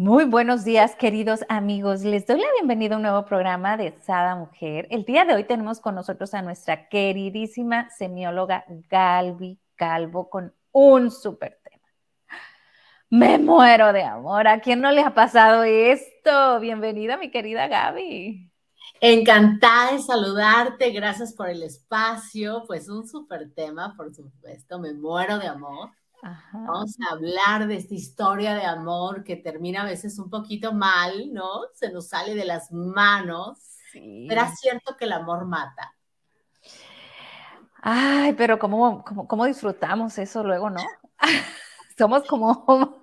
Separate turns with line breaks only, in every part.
Muy buenos días, queridos amigos. Les doy la bienvenida a un nuevo programa de Sada Mujer. El día de hoy tenemos con nosotros a nuestra queridísima semióloga Galvi Calvo con un súper tema. Me muero de amor. ¿A quién no le ha pasado esto? Bienvenida, mi querida Gaby.
Encantada de saludarte. Gracias por el espacio. Pues un súper tema, por supuesto. Me muero de amor. Vamos a hablar de esta historia de amor que termina a veces un poquito mal, ¿no? Se nos sale de las manos. Pero es cierto que el amor mata.
Ay, pero ¿cómo, cómo, disfrutamos eso luego, no? Somos como...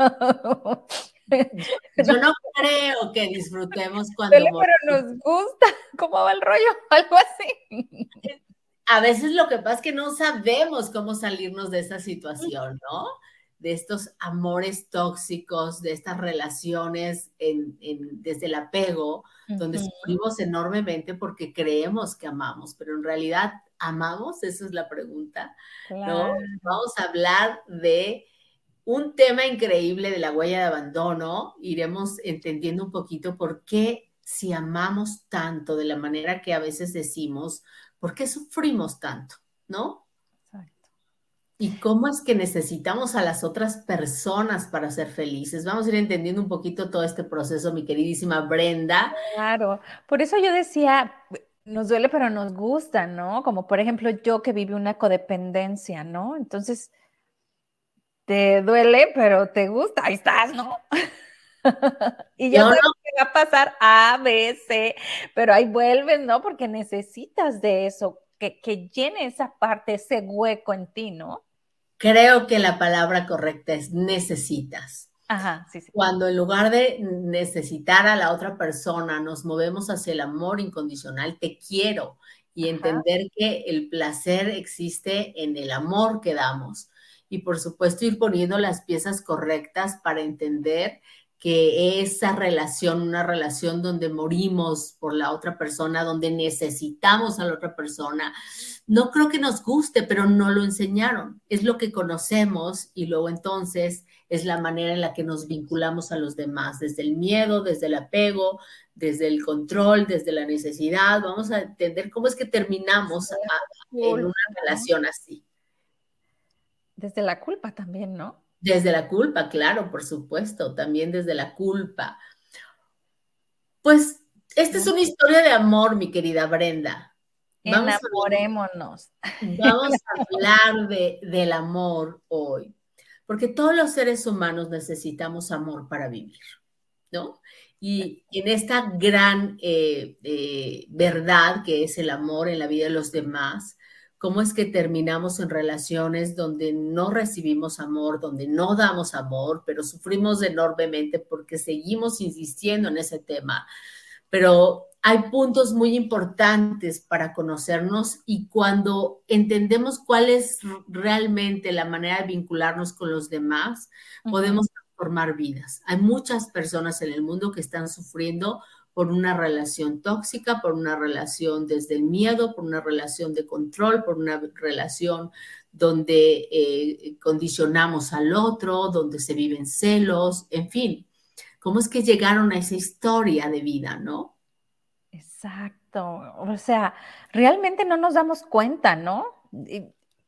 Yo no creo que disfrutemos cuando...
Pero, nos gusta, ¿cómo va el rollo? Algo así
a veces lo que pasa es que no sabemos cómo salirnos de esa situación, ¿no? De estos amores tóxicos, de estas relaciones desde el apego, donde sufrimos enormemente porque creemos que amamos, pero en realidad amamos, esa es la pregunta, ¿no? Vamos a hablar de un tema increíble de la huella de abandono, iremos entendiendo un poquito por qué si amamos tanto de la manera que a veces decimos, ¿Por qué sufrimos tanto? ¿No? Exacto. ¿Y cómo es que necesitamos a las otras personas para ser felices? Vamos a ir entendiendo un poquito todo este proceso, mi queridísima Brenda.
Claro, por eso yo decía, nos duele, pero nos gusta, ¿no? Como por ejemplo yo que viví una codependencia, ¿no? Entonces, te duele, pero te gusta, ahí estás, ¿no? y ya sabes que va a pasar A, B, C, pero ahí vuelves, ¿no? Porque necesitas de eso, que, que llene esa parte, ese hueco en ti, ¿no?
Creo que la palabra correcta es necesitas.
Ajá, sí, sí.
Cuando en lugar de necesitar a la otra persona, nos movemos hacia el amor incondicional, te quiero, y entender que el placer existe en el amor que damos. Y por supuesto ir poniendo las piezas correctas para entender que esa relación, una relación donde morimos por la otra persona, donde necesitamos a la otra persona, no creo que nos guste, pero no lo enseñaron. Es lo que conocemos y luego entonces es la manera en la que nos vinculamos a los demás, desde el miedo, desde el apego, desde el control, desde la necesidad. Vamos a entender cómo es que terminamos en una relación así.
Desde la culpa también, ¿no?
Desde la culpa, claro, por supuesto, también desde la culpa. Pues esta es una historia de amor, mi querida Brenda.
Vamos Enamorémonos.
vamos a hablar de, del amor hoy, porque todos los seres humanos necesitamos amor para vivir, ¿no? Y en esta gran eh, eh, verdad que es el amor en la vida de los demás, cómo es que terminamos en relaciones donde no recibimos amor, donde no damos amor, pero sufrimos enormemente porque seguimos insistiendo en ese tema. Pero hay puntos muy importantes para conocernos y cuando entendemos cuál es realmente la manera de vincularnos con los demás, podemos transformar vidas. Hay muchas personas en el mundo que están sufriendo por una relación tóxica, por una relación desde el miedo, por una relación de control, por una relación donde eh, condicionamos al otro, donde se viven celos, en fin. ¿Cómo es que llegaron a esa historia de vida, no?
Exacto. O sea, realmente no nos damos cuenta, ¿no?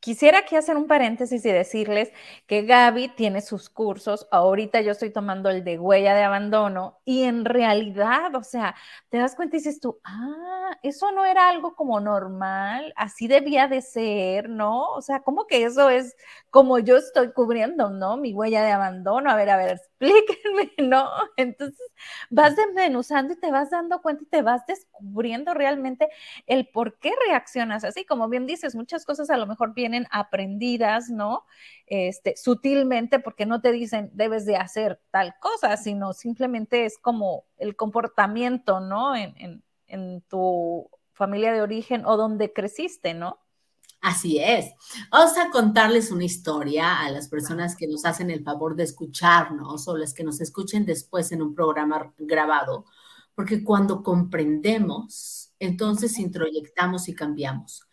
Quisiera aquí hacer un paréntesis y decirles que Gaby tiene sus cursos. Ahorita yo estoy tomando el de huella de abandono y en realidad, o sea, te das cuenta y dices tú, ah, eso no era algo como normal, así debía de ser, ¿no? O sea, como que eso es como yo estoy cubriendo, ¿no? Mi huella de abandono. A ver, a ver, explíquenme, ¿no? Entonces vas desmenuzando y te vas dando cuenta y te vas descubriendo realmente el por qué reaccionas así. Como bien dices, muchas cosas a lo mejor vienen aprendidas, ¿no? Este, sutilmente porque no te dicen debes de hacer tal cosa, sino simplemente es como el comportamiento, ¿no? En, en, en tu familia de origen o donde creciste, ¿no?
Así es. Vamos a contarles una historia a las personas que nos hacen el favor de escucharnos o las que nos escuchen después en un programa grabado, porque cuando comprendemos, entonces introyectamos y cambiamos.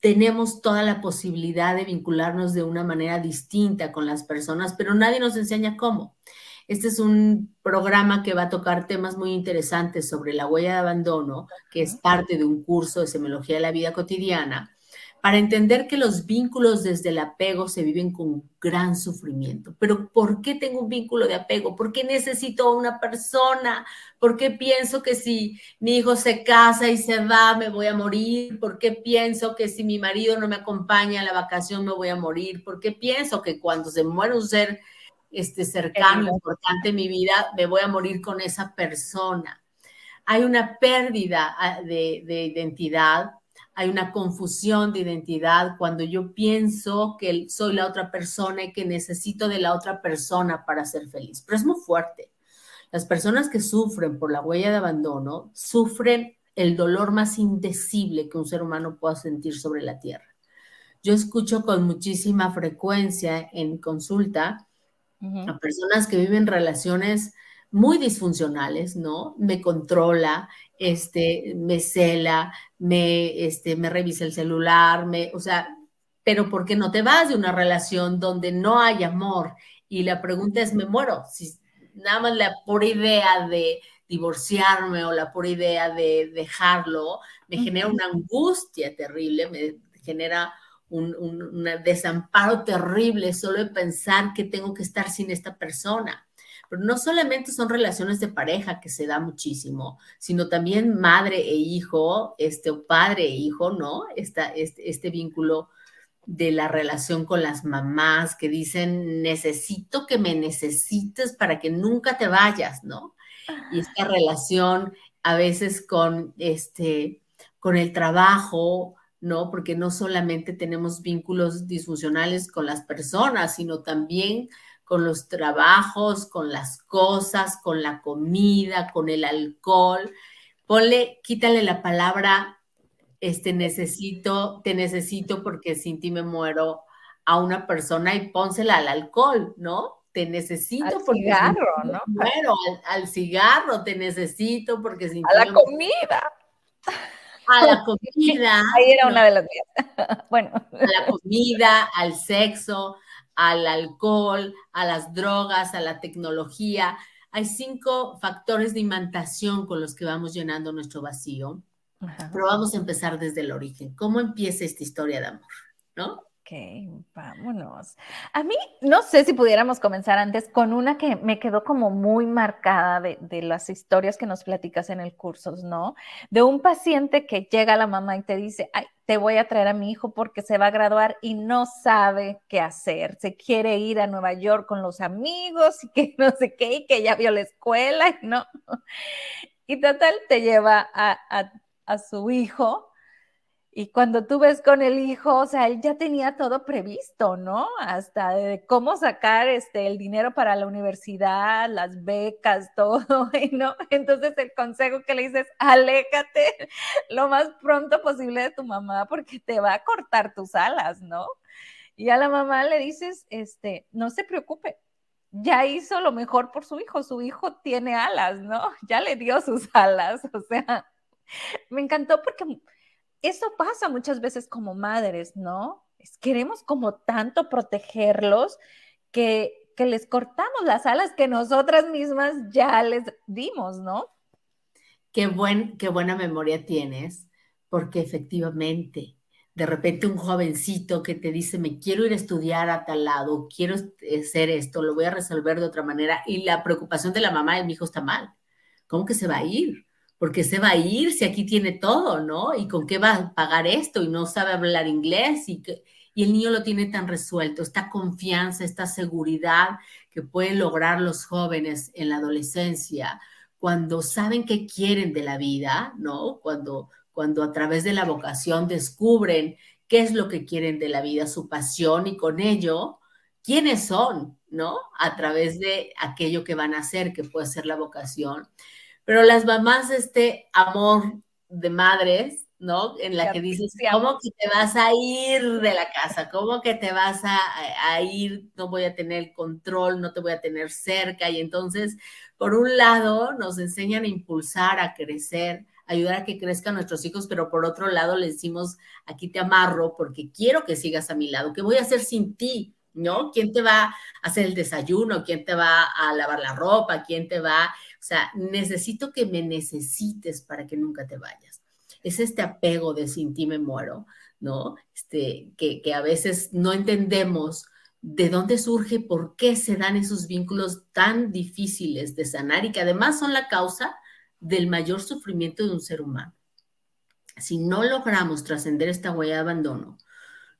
Tenemos toda la posibilidad de vincularnos de una manera distinta con las personas, pero nadie nos enseña cómo. Este es un programa que va a tocar temas muy interesantes sobre la huella de abandono, que es parte de un curso de semiología de la vida cotidiana para entender que los vínculos desde el apego se viven con gran sufrimiento. Pero ¿por qué tengo un vínculo de apego? ¿Por qué necesito a una persona? ¿Por qué pienso que si mi hijo se casa y se va me voy a morir? ¿Por qué pienso que si mi marido no me acompaña a la vacación me voy a morir? ¿Por qué pienso que cuando se muere un ser este, cercano, importante en mi vida, me voy a morir con esa persona? Hay una pérdida ah, de, de identidad hay una confusión de identidad cuando yo pienso que soy la otra persona y que necesito de la otra persona para ser feliz. Pero es muy fuerte. Las personas que sufren por la huella de abandono sufren el dolor más indecible que un ser humano pueda sentir sobre la tierra. Yo escucho con muchísima frecuencia en consulta a personas que viven relaciones muy disfuncionales, ¿no? Me controla, este, me cela, me, este, me revisa el celular, me, o sea, pero ¿por qué no te vas de una relación donde no hay amor? Y la pregunta es, ¿me muero? Si nada más la por idea de divorciarme o la por idea de dejarlo, me genera una angustia terrible, me genera un, un desamparo terrible solo de pensar que tengo que estar sin esta persona. Pero no solamente son relaciones de pareja que se da muchísimo, sino también madre e hijo, este, o padre e hijo, ¿no? Esta, este, este vínculo de la relación con las mamás que dicen, necesito que me necesites para que nunca te vayas, ¿no? Y esta relación a veces con, este, con el trabajo, ¿no? Porque no solamente tenemos vínculos disfuncionales con las personas, sino también con los trabajos, con las cosas, con la comida, con el alcohol. Ponle, quítale la palabra, este, necesito, te necesito porque sin ti me muero a una persona y pónsela al alcohol, ¿no? Te necesito
al porque cigarro, ¿no?
muero, al, cigarro te necesito porque sin
a la comida.
A la comida.
Ahí era una de las mías. bueno.
A la comida, al sexo, al alcohol, a las drogas, a la tecnología. Hay cinco factores de imantación con los que vamos llenando nuestro vacío. Pero vamos a empezar desde el origen. ¿Cómo empieza esta historia de amor? ¿No?
Ok, vámonos. A mí, no sé si pudiéramos comenzar antes con una que me quedó como muy marcada de, las historias que nos platicas en el curso, ¿no? De un paciente que llega a la mamá y te dice, ay, te voy a traer a mi hijo porque se va a graduar y no sabe qué hacer. Se quiere ir a Nueva York con los amigos y que no sé qué, y que ya vio la escuela, y no. Y total, te lleva a, a su hijo y cuando tú ves con el hijo, o sea, él ya tenía todo previsto, ¿no? Hasta de cómo sacar este, el dinero para la universidad, las becas, todo, ¿no? Entonces el consejo que le dices, aléjate lo más pronto posible de tu mamá porque te va a cortar tus alas, ¿no? Y a la mamá le dices, este, no se preocupe, ya hizo lo mejor por su hijo, su hijo tiene alas, ¿no? Ya le dio sus alas, o sea, me encantó porque eso pasa muchas veces como madres, ¿no? Queremos como tanto protegerlos que, les cortamos las alas que nosotras mismas ya les dimos, ¿no?
Qué, buen, qué buena memoria tienes, porque efectivamente, de repente un jovencito que te dice, me quiero ir a estudiar a tal lado, quiero hacer esto, lo voy a resolver de otra manera, y la preocupación de la mamá de mi hijo está mal. ¿Cómo que se va a ir? Porque se va a ir si aquí tiene todo, ¿no? ¿Y con qué va a pagar esto? Y no sabe hablar inglés y, que, y el niño lo tiene tan resuelto, esta confianza, esta seguridad que pueden lograr los jóvenes en la adolescencia cuando saben qué quieren de la vida, ¿no? Cuando, cuando a través de la vocación descubren qué es lo que quieren de la vida, su pasión y con ello, quiénes son, ¿no? A través de aquello que van a hacer, que puede ser la vocación pero las mamás, este amor de madres, ¿no? En la que dices, ¿cómo que te vas a ir de la casa? ¿Cómo que te vas a, a, ir? No voy a tener control, no te voy a tener cerca. Y entonces, por un lado, nos enseñan a impulsar, a crecer, ayudar a que crezcan nuestros hijos, pero por otro lado le decimos, aquí te amarro porque quiero que sigas a mi lado. ¿Qué voy a hacer sin ti? ¿No? ¿Quién te va a hacer el desayuno? ¿Quién te va a lavar la ropa? ¿Quién te va? Sea, necesito que me necesites para que nunca te vayas. Es este apego de sin ti me muero, ¿no? Este, que, que a veces no entendemos de dónde surge, por qué se dan esos vínculos tan difíciles de sanar y que además son la causa del mayor sufrimiento de un ser humano. Si no logramos trascender esta huella de abandono,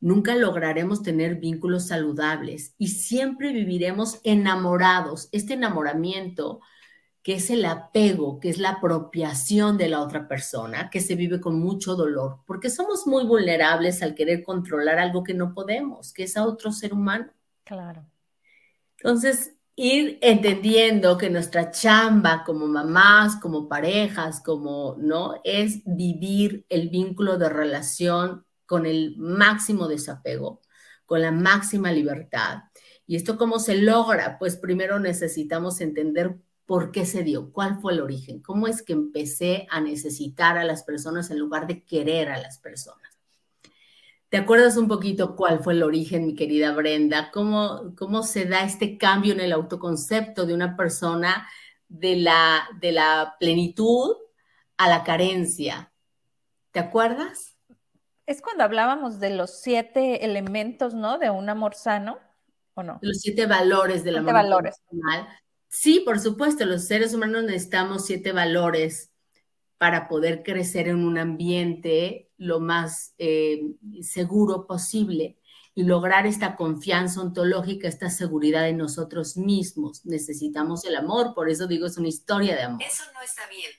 nunca lograremos tener vínculos saludables y siempre viviremos enamorados. Este enamoramiento que es el apego, que es la apropiación de la otra persona, que se vive con mucho dolor, porque somos muy vulnerables al querer controlar algo que no podemos, que es a otro ser humano.
Claro.
Entonces, ir entendiendo que nuestra chamba como mamás, como parejas, como, ¿no? Es vivir el vínculo de relación con el máximo desapego, con la máxima libertad. ¿Y esto cómo se logra? Pues primero necesitamos entender por qué se dio, cuál fue el origen, cómo es que empecé a necesitar a las personas en lugar de querer a las personas. ¿Te acuerdas un poquito cuál fue el origen, mi querida Brenda? ¿Cómo, cómo se da este cambio en el autoconcepto de una persona de la, de la plenitud a la carencia? ¿Te acuerdas?
Es cuando hablábamos de los siete elementos, ¿no? De un amor sano, ¿o no?
Los siete valores del amor
valores.
Sí, por supuesto, los seres humanos necesitamos siete valores para poder crecer en un ambiente lo más eh, seguro posible y lograr esta confianza ontológica, esta seguridad en nosotros mismos. Necesitamos el amor, por eso digo, es una historia de amor.
Eso no está bien.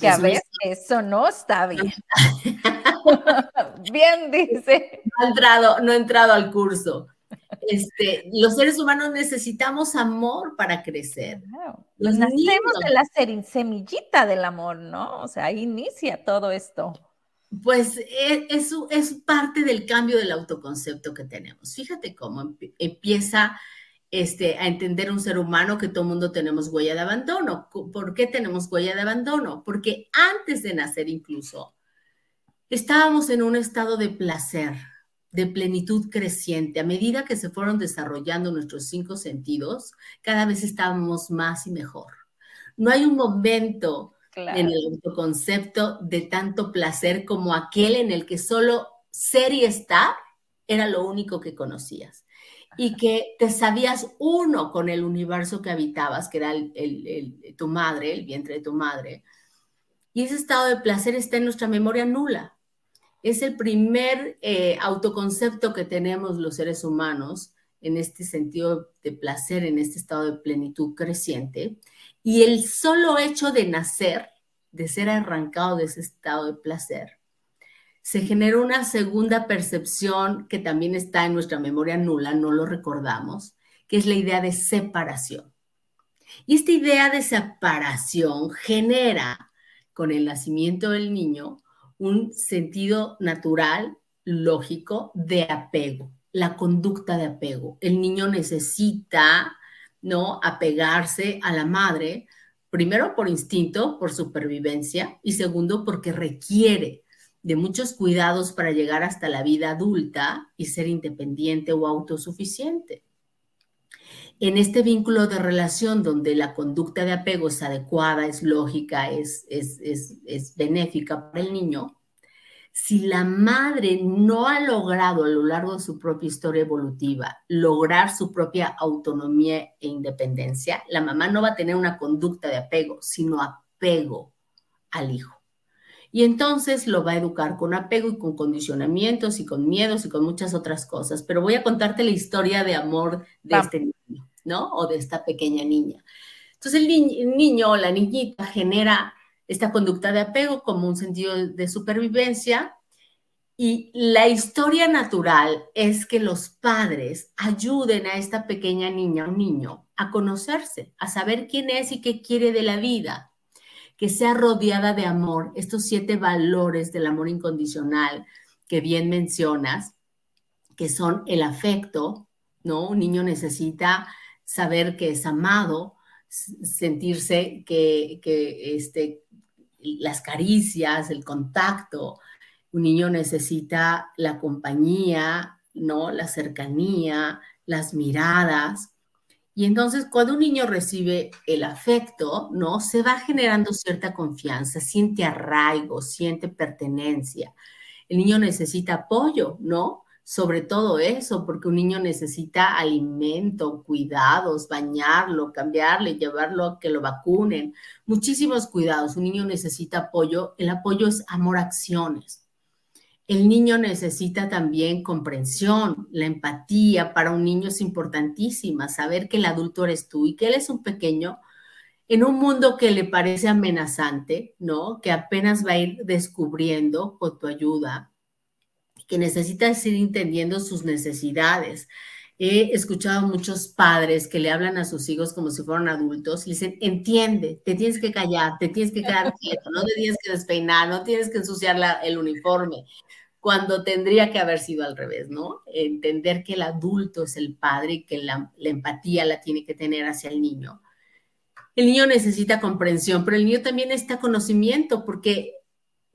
Ya ves, eso no está bien. bien dice.
No entrado, no ha entrado al curso. Este, los seres humanos necesitamos amor para crecer.
Los nacemos de la semillita del amor, ¿no? O sea, ahí inicia todo esto.
Pues e, eso es parte del cambio del autoconcepto que tenemos. Fíjate cómo empieza este, a entender un ser humano que todo el mundo tenemos huella de abandono. ¿Por qué tenemos huella de abandono? Porque antes de nacer incluso estábamos en un estado de placer, de plenitud creciente. A medida que se fueron desarrollando nuestros cinco sentidos, cada vez estábamos más y mejor. No hay un momento en el autoconcepto de tanto placer como aquel en el que solo ser y estar era lo único que conocías. Y que te sabías uno con el universo que habitabas, que era tu madre, el vientre de tu madre. Y ese estado de placer está en nuestra memoria nula es el primer eh, autoconcepto que tenemos los seres humanos en este sentido de placer, en este estado de plenitud creciente. Y el solo hecho de nacer, de ser arrancado de ese estado de placer, se genera una segunda percepción que también está en nuestra memoria nula, no lo recordamos, que es la idea de separación. Y esta idea de separación genera con el nacimiento del niño un sentido natural, lógico, de apego, la conducta de apego. El niño necesita, ¿no? Apegarse a la madre, primero por instinto, por supervivencia, y segundo porque requiere de muchos cuidados para llegar hasta la vida adulta y ser independiente o autosuficiente. En este vínculo de relación donde la conducta de apego es adecuada, es lógica, es, es, es, benéfica para el niño, si la madre no ha logrado a lo largo de su propia historia evolutiva lograr su propia autonomía e independencia, la mamá no va a tener una conducta de apego, sino apego al hijo. Y entonces lo va a educar con apego y con condicionamientos y con miedos y con muchas otras cosas. Pero voy a contarte la historia de amor de este niño. ¿No? O de esta pequeña niña. Entonces el, niño o la niñita genera esta conducta de apego como un sentido de supervivencia y la historia natural es que los padres ayuden a esta pequeña niña o niño a conocerse, a saber quién es y qué quiere de la vida, que sea rodeada de amor, estos siete valores del amor incondicional que bien mencionas, que son el afecto, ¿no? Un niño necesita saber que es amado, sentirse que, que este, las caricias, el contacto. Un niño necesita la compañía, ¿no? La cercanía, las miradas. Y entonces cuando un niño recibe el afecto, ¿no? Se va generando cierta confianza, siente arraigo, siente pertenencia. El niño necesita apoyo, ¿no? Sobre todo eso, porque un niño necesita alimento, cuidados, bañarlo, cambiarle, llevarlo a que lo vacunen, muchísimos cuidados. Un niño necesita apoyo. El apoyo es amor acciones. El niño necesita también comprensión, la empatía para un niño es importantísima, saber que el adulto eres tú y que él es un pequeño en un mundo que le parece amenazante, ¿no? Que apenas va a ir descubriendo con tu ayuda, que necesita ir entendiendo sus necesidades. He escuchado a muchos padres que le hablan a sus hijos como si fueran adultos y dicen, entiende, te tienes que callar, te tienes que quedar quieto, no te tienes que despeinar, no tienes que ensuciar el uniforme, cuando tendría que haber sido al revés, ¿no? Entender que el adulto es el padre y que la, empatía la tiene que tener hacia el niño. El niño necesita comprensión, pero el niño también necesita conocimiento porque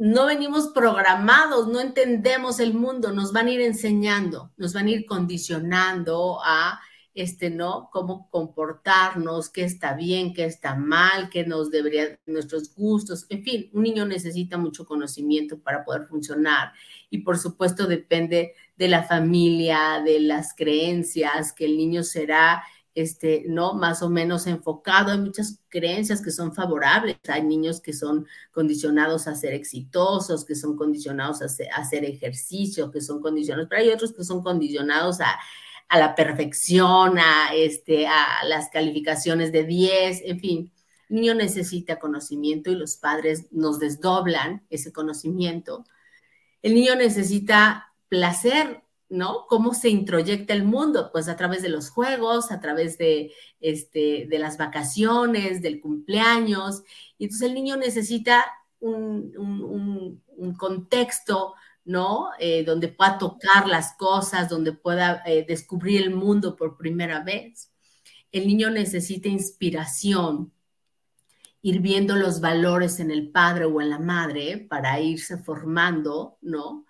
no venimos programados, no entendemos el mundo, nos van a ir enseñando, nos van a ir condicionando a este, ¿no? Cómo comportarnos, qué está bien, qué está mal, qué nos debería, nuestros gustos, en fin, un niño necesita mucho conocimiento para poder funcionar y por supuesto depende de la familia, de las creencias, que el niño será este, ¿no? Más o menos enfocado. Hay muchas creencias que son favorables. Hay niños que son condicionados a ser exitosos, que son condicionados a hacer, ejercicio, que son condicionados, pero hay otros que son condicionados a, la perfección, a, este, a las calificaciones de 10, en fin. El niño necesita conocimiento y los padres nos desdoblan ese conocimiento el niño necesita placer, ¿no? ¿Cómo se introyecta el mundo? Pues a través de los juegos, a través de, este, de las vacaciones, del cumpleaños. Y entonces el niño necesita un, contexto, ¿no? Eh, donde pueda tocar las cosas, donde pueda eh, descubrir el mundo por primera vez. El niño necesita inspiración, ir viendo los valores en el padre o en la madre para irse formando, ¿no?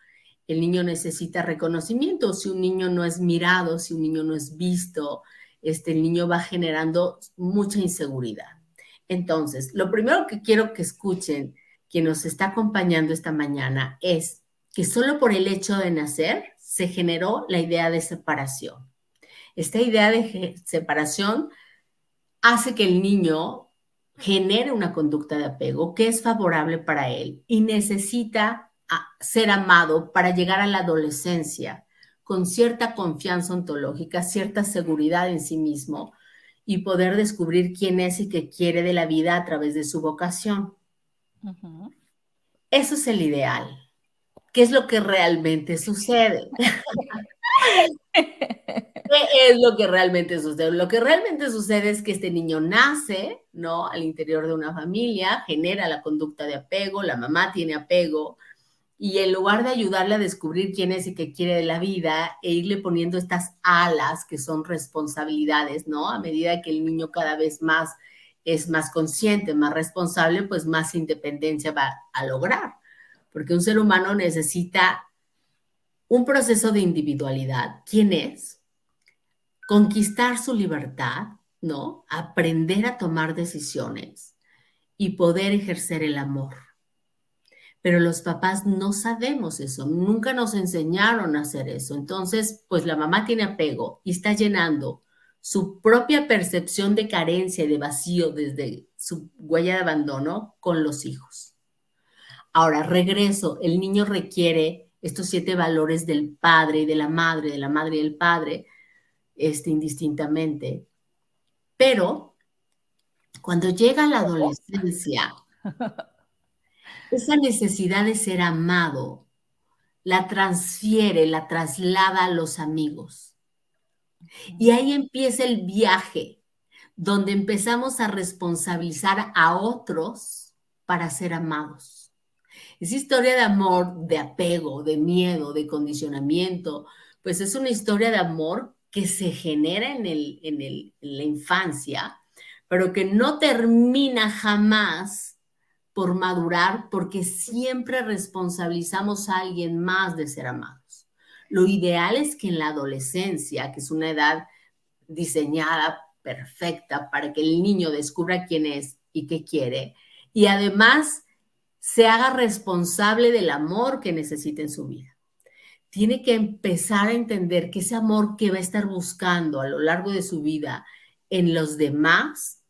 El niño necesita reconocimiento. Si un niño no es mirado, si un niño no es visto, este, el niño va generando mucha inseguridad. Entonces, lo primero que quiero que escuchen quien nos está acompañando esta mañana es que solo por el hecho de nacer se generó la idea de separación. Esta idea de separación hace que el niño genere una conducta de apego que es favorable para él y necesita ser amado para llegar a la adolescencia con cierta confianza ontológica, cierta seguridad en sí mismo y poder descubrir quién es y qué quiere de la vida a través de su vocación. Eso es el ideal. ¿Qué es lo que realmente sucede? ¿Qué es lo que realmente sucede? Lo que realmente sucede es que este niño nace, ¿no? Al interior de una familia, genera la conducta de apego, la mamá tiene apego, y en lugar de ayudarle a descubrir quién es y qué quiere de la vida, e irle poniendo estas alas que son responsabilidades, ¿no? A medida que el niño cada vez más es más consciente, más responsable, pues más independencia va a lograr. Porque un ser humano necesita un proceso de individualidad. ¿Quién es? Conquistar su libertad, ¿no? Aprender a tomar decisiones y poder ejercer el amor. Pero los papás no sabemos eso, nunca nos enseñaron a hacer eso. Entonces, pues la mamá tiene apego y está llenando su propia percepción de carencia y de vacío desde su huella de abandono con los hijos. Ahora, regreso, el niño requiere estos siete valores del padre y de la madre, de la madre y del padre, este, indistintamente. Pero cuando llega la adolescencia, esa necesidad de ser amado la transfiere, la traslada a los amigos. Y ahí empieza el viaje, donde empezamos a responsabilizar a otros para ser amados. Esa historia de amor, de apego, de miedo, de condicionamiento, pues es una historia de amor que se genera en, el, en, el, en la infancia, pero que no termina jamás por madurar porque siempre responsabilizamos a alguien más de ser amados. Lo ideal es que en la adolescencia, que es una edad diseñada perfecta para que el niño descubra quién es y qué quiere, y además se haga responsable del amor que necesita en su vida. Tiene que empezar a entender que ese amor que va a estar buscando a lo largo de su vida en los demás,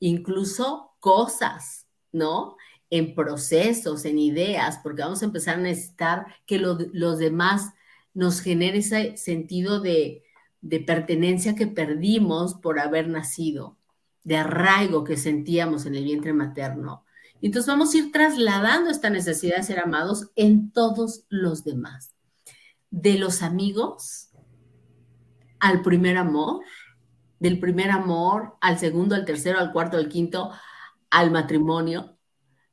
incluso cosas, ¿no? En procesos, en ideas, porque vamos a empezar a necesitar que los demás nos genere ese sentido de, de pertenencia que perdimos por haber nacido, de arraigo que sentíamos en el vientre materno. Y entonces vamos a ir trasladando esta necesidad de ser amados en todos los demás. De los amigos al primer amor, del primer amor al segundo, al tercero, al cuarto, al quinto, al matrimonio,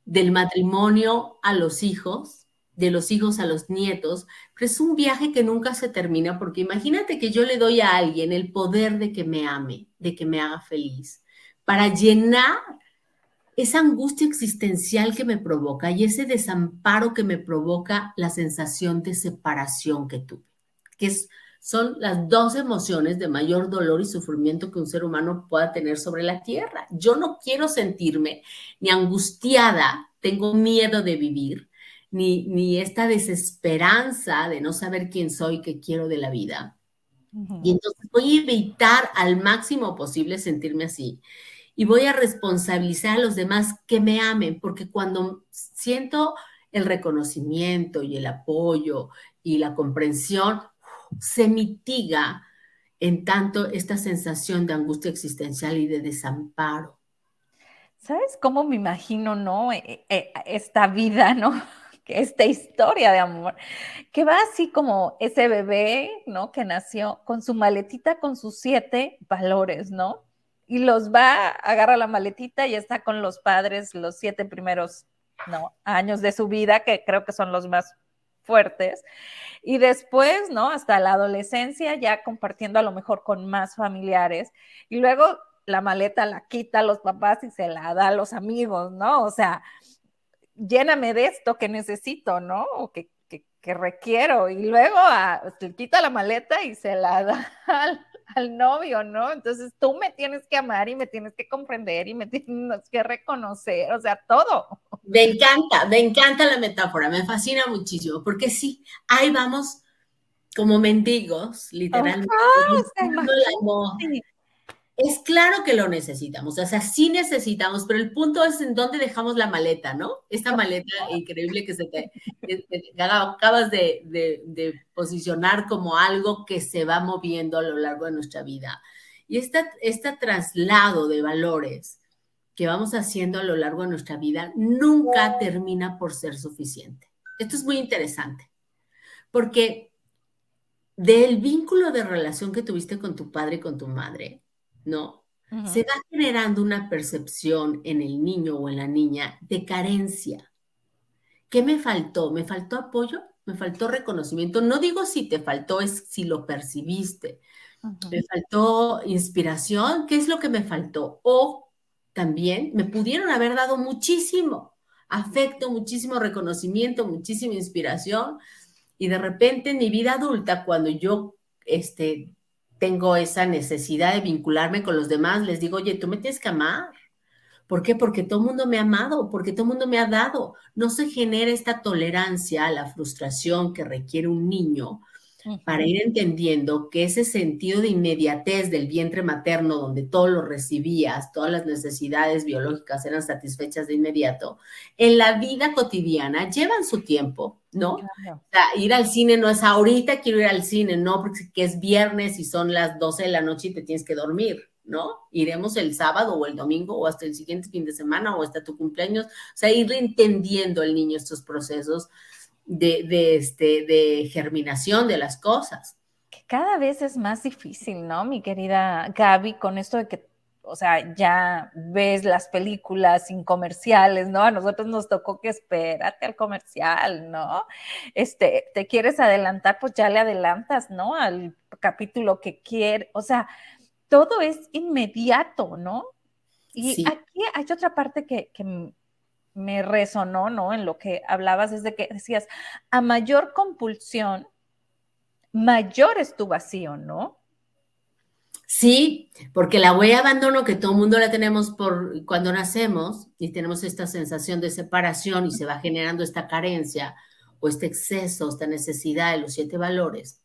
del matrimonio a los hijos, de los hijos a los nietos, pero es un viaje que nunca se termina porque imagínate que yo le doy a alguien el poder de que me ame, de que me haga feliz, para llenar esa angustia existencial que me provoca y ese desamparo que me provoca la sensación de separación que tuve, que son las dos emociones de mayor dolor y sufrimiento que un ser humano pueda tener sobre la tierra. Yo no quiero sentirme ni angustiada, tengo miedo de vivir, ni, esta desesperanza de no saber quién soy, qué quiero de la vida. Y entonces voy a evitar al máximo posible sentirme así. Y voy a responsabilizar a los demás que me amen, porque cuando siento el reconocimiento y el apoyo y la comprensión, se mitiga en tanto esta sensación de angustia existencial y de desamparo.
¿Sabes cómo me imagino, no? E, e, esta vida, ¿no? esta historia de amor, que va así como ese bebé, ¿no? Que nació con su maletita con sus siete valores, ¿no? Y los va, agarra la maletita y está con los padres los siete primeros. Años de su vida, que creo que son los más fuertes. Y después, ¿no? Hasta la adolescencia, ya compartiendo a lo mejor con más familiares. Y luego la maleta la quita a los papás y se la da a los amigos, ¿no? O sea, lléname de esto que necesito, ¿no? O que, requiero. Y luego a, ah, quita la maleta y se la da novio, ¿no? Entonces tú me tienes que amar y me tienes que comprender y me tienes que reconocer, o sea, todo.
Me encanta, me encanta la metáfora, me fascina muchísimo, porque sí, ahí vamos como mendigos, literalmente. Es claro que lo necesitamos, o sea, sí necesitamos, pero el punto es en dónde dejamos la maleta, ¿no? Esta maleta increíble que se te, acabas de, posicionar como algo que se va moviendo a lo largo de nuestra vida. Y este, este traslado de valores que vamos haciendo a lo largo de nuestra vida nunca termina por ser suficiente. Esto es muy interesante, porque del vínculo de relación que tuviste con tu padre y con tu madre, ¿no? Se va generando una percepción en el niño o en la niña de carencia. ¿Qué me faltó? ¿Me faltó apoyo? ¿Me faltó reconocimiento? No digo si te faltó, es si lo percibiste. ¿Me faltó inspiración? ¿Qué es lo que me faltó? O también me pudieron haber dado muchísimo afecto, muchísimo reconocimiento, muchísima inspiración. Y de repente en mi vida adulta, cuando yo este, tengo esa necesidad de vincularme con los demás, les digo, oye, tú me tienes que amar. ¿Por qué? Porque todo el mundo me ha amado, porque todo el mundo me ha dado. No se genera esta tolerancia a la frustración que requiere un niño para ir entendiendo que ese sentido de inmediatez del vientre materno, donde todo lo recibías, todas las necesidades biológicas eran satisfechas de inmediato, en la vida cotidiana llevan su tiempo, ¿no? O sea, ir al cine no es ahorita quiero ir al cine, no, porque es viernes y son las 12 de la noche y te tienes que dormir. ¿no? Iremos el sábado o el domingo o hasta el siguiente fin de semana o hasta tu cumpleaños. O sea, ir entendiendo el niño estos procesos de, este, de germinación de las cosas.
Que cada vez es más difícil, ¿no? Mi querida Gaby, con esto de que o sea, ya ves las películas sin comerciales, ¿no? A nosotros nos tocó que espérate al comercial, ¿no? Este, te quieres adelantar, pues ya le adelantas, ¿no? Al capítulo que quieres, o sea, todo es inmediato, ¿no? Y aquí hay otra parte que, que me resonó, ¿no? En lo que hablabas desde que decías, a mayor compulsión, mayor es tu vacío, ¿no?
Sí, porque la huella de abandono que todo el mundo la tenemos por cuando nacemos y tenemos esta sensación de separación y se va generando esta carencia o este exceso, esta necesidad de los siete valores,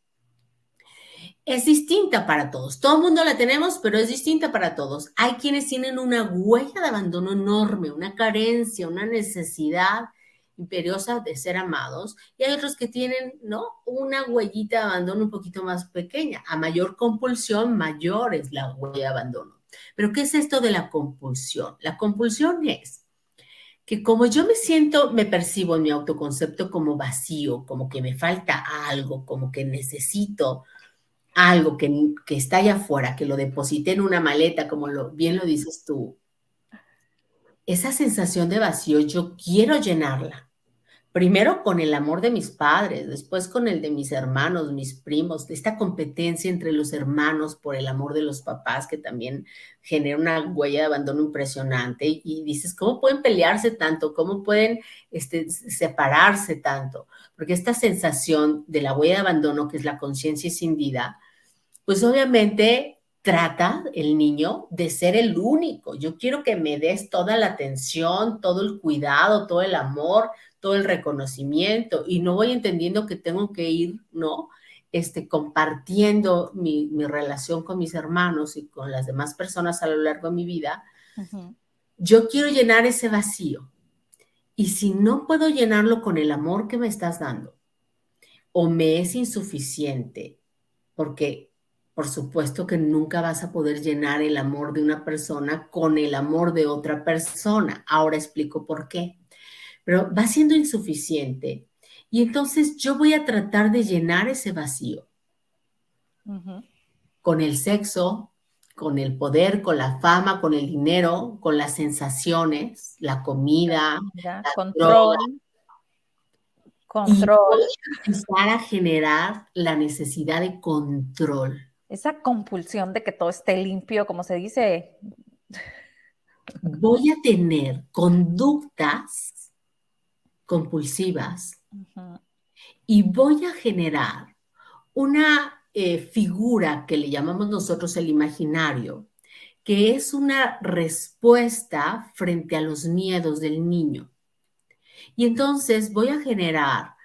es distinta para todos. Todo el mundo la tenemos, pero es distinta para todos. Hay quienes tienen una huella de abandono enorme, una carencia, una necesidad imperiosa de ser amados y hay otros que tienen, ¿no? Una huellita de abandono un poquito más pequeña. A mayor compulsión, mayor es la huella de abandono. Pero ¿qué es esto de la compulsión? La compulsión es que como yo me siento, me percibo en mi autoconcepto como vacío, como que me falta algo, como que necesito algo que, que está allá afuera, que lo deposité en una maleta, como bien lo dices tú, esa sensación de vacío yo quiero llenarla primero con el amor de mis padres, después con el de mis hermanos, mis primos, esta competencia entre los hermanos por el amor de los papás que también genera una huella de abandono impresionante y dices, ¿cómo pueden pelearse tanto? ¿Cómo pueden este, separarse tanto? Porque esta sensación de la huella de abandono, que es la conciencia escindida, pues obviamente trata el niño de ser el único. Yo quiero que me des toda la atención, todo el cuidado, todo el amor, todo el reconocimiento y no voy entendiendo que tengo que ir, ¿no? Este, compartiendo mi, relación con mis hermanos y con las demás personas a lo largo de mi vida, yo quiero llenar ese vacío. Y si no puedo llenarlo con el amor que me estás dando, o me es insuficiente, porque por supuesto que nunca vas a poder llenar el amor de una persona con el amor de otra persona. Ahora explico por qué pero va siendo insuficiente. Y entonces yo voy a tratar de llenar ese vacío con el sexo, con el poder, con la fama, con el dinero, con las sensaciones, la comida, la control. Control. Y empezar a generar la necesidad de control.
Esa compulsión de que todo esté limpio, como se dice.
Voy a tener conductas compulsivas y voy a generar una eh, figura que le llamamos nosotros el imaginario, que es una respuesta frente a los miedos del niño. Y entonces voy a generar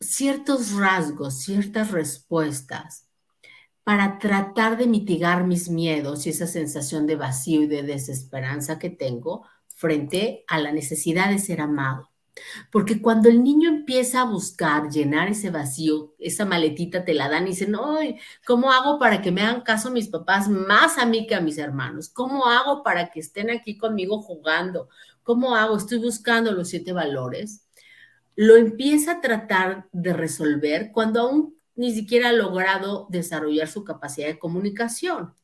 ciertos rasgos, ciertas respuestas para tratar de mitigar mis miedos y esa sensación de vacío y de desesperanza que tengo frente a la necesidad de ser amado. Porque cuando el niño empieza a buscar llenar ese vacío, esa maletita te la dan y dicen, ay, ¿cómo hago para que me hagan caso mis papás más a mí que a mis hermanos? ¿Cómo hago para que estén aquí conmigo jugando? ¿Cómo hago? Estoy buscando los siete valores. Lo empieza a tratar de resolver cuando aún ni siquiera ha logrado desarrollar su capacidad de comunicación.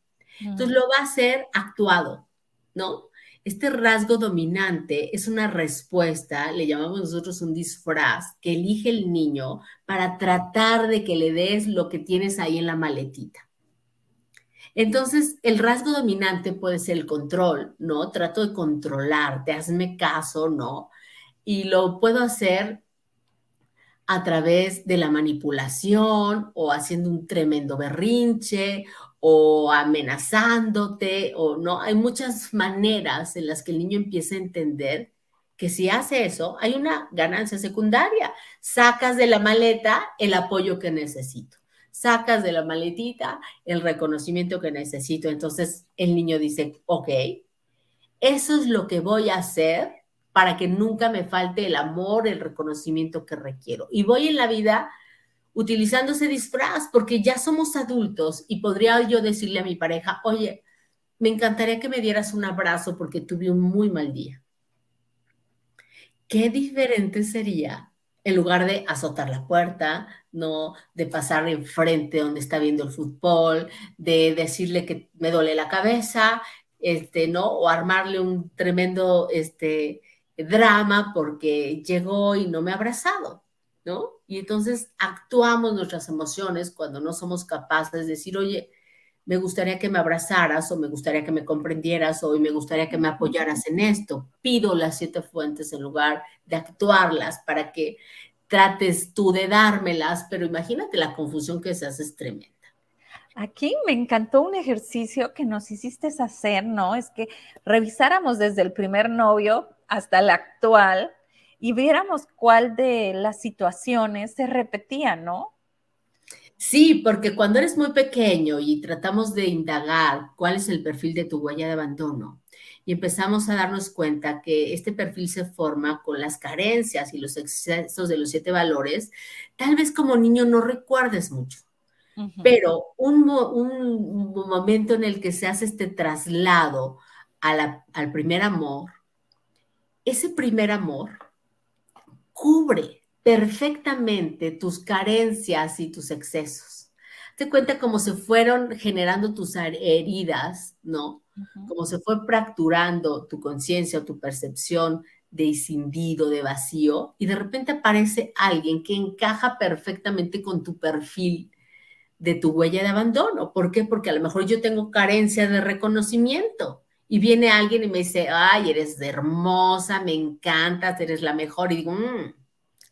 Entonces lo va a hacer actuado, ¿no? Este rasgo dominante es una respuesta, le llamamos nosotros un disfraz, que elige el niño para tratar de que le des lo que tienes ahí en la maletita. Entonces, el rasgo dominante puede ser el control, ¿no? Trato de controlarte, hazme caso, ¿no? Y lo puedo hacer a través de la manipulación o haciendo un tremendo berrinche o amenazándote, o no, hay muchas maneras en las que el niño empieza a entender que si hace eso, hay una ganancia secundaria. Sacas de la maleta el apoyo que necesito. Sacas de la maletita el reconocimiento que necesito. Entonces el niño dice, ok, eso es lo que voy a hacer para que nunca me falte el amor, el reconocimiento que requiero. Y voy en la vida utilizando ese disfraz, porque ya somos adultos y podría yo decirle a mi pareja, oye, me encantaría que me dieras un abrazo porque tuve un muy mal día. Qué diferente sería en lugar de azotar la puerta, no de pasar enfrente donde está viendo el fútbol, de decirle que me duele la cabeza, este, ¿no? O armarle un tremendo, este, drama porque llegó y no me ha abrazado, ¿no? Y entonces actuamos nuestras emociones cuando no somos capaces de decir, oye, me gustaría que me abrazaras o me gustaría que me comprendieras o me gustaría que me apoyaras en esto. Pido las siete fuentes en lugar de actuarlas para que trates tú de dármelas, pero imagínate la confusión que se hace es tremenda.
Aquí me encantó un ejercicio que nos hiciste hacer, ¿no? Es que revisáramos desde el primer novio hasta el actual y viéramos cuál de las situaciones se repetía, ¿no?
Sí, porque cuando eres muy pequeño y tratamos de indagar cuál es el perfil de tu huella de abandono y empezamos a darnos cuenta que este perfil se forma con las carencias y los excesos de los siete valores, tal vez como niño no recuerdes mucho, pero un, momento en el que se hace este traslado al primer amor, ese primer amor cubre perfectamente tus carencias y tus excesos. Te cuenta cómo se fueron generando tus heridas, ¿no? Cómo se fue fracturando tu conciencia o tu percepción de escindido, de vacío, y de repente aparece alguien que encaja perfectamente con tu perfil de tu huella de abandono. ¿Por qué? Porque a lo mejor yo tengo carencia de reconocimiento y viene alguien y me dice, ay, eres hermosa, me encantas, eres la mejor, y digo, mmm,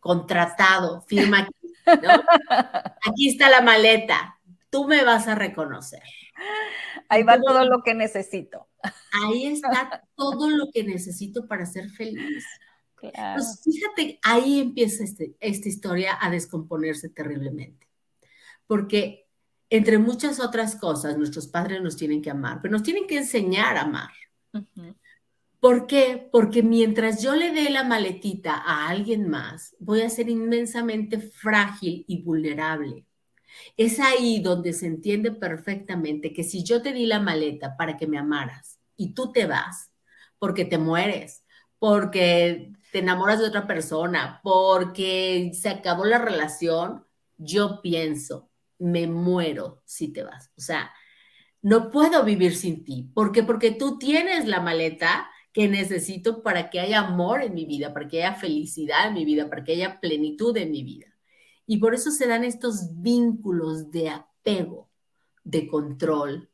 contratado, firma aquí, ¿no? Aquí está la maleta, tú me vas a reconocer.
Ahí va todo lo que necesito.
Ahí está todo lo que necesito para ser feliz. Pues fíjate, ahí empieza este, esta historia a descomponerse terriblemente. Porque entre muchas otras cosas, nuestros padres nos tienen que amar, pero nos tienen que enseñar a amar. ¿Por qué? Porque mientras yo le dé la maletita a alguien más, voy a ser inmensamente frágil y vulnerable. Es ahí donde se entiende perfectamente que si yo te di la maleta para que me amaras y tú te vas porque te mueres, porque te enamoras de otra persona, porque se acabó la relación, yo pienso, me muero si te vas. O sea, no puedo vivir sin ti. ¿Por qué? Porque tú tienes la maleta que necesito para que haya amor en mi vida, para que haya felicidad en mi vida, para que haya plenitud en mi vida. Y por eso se dan estos vínculos de apego, de control,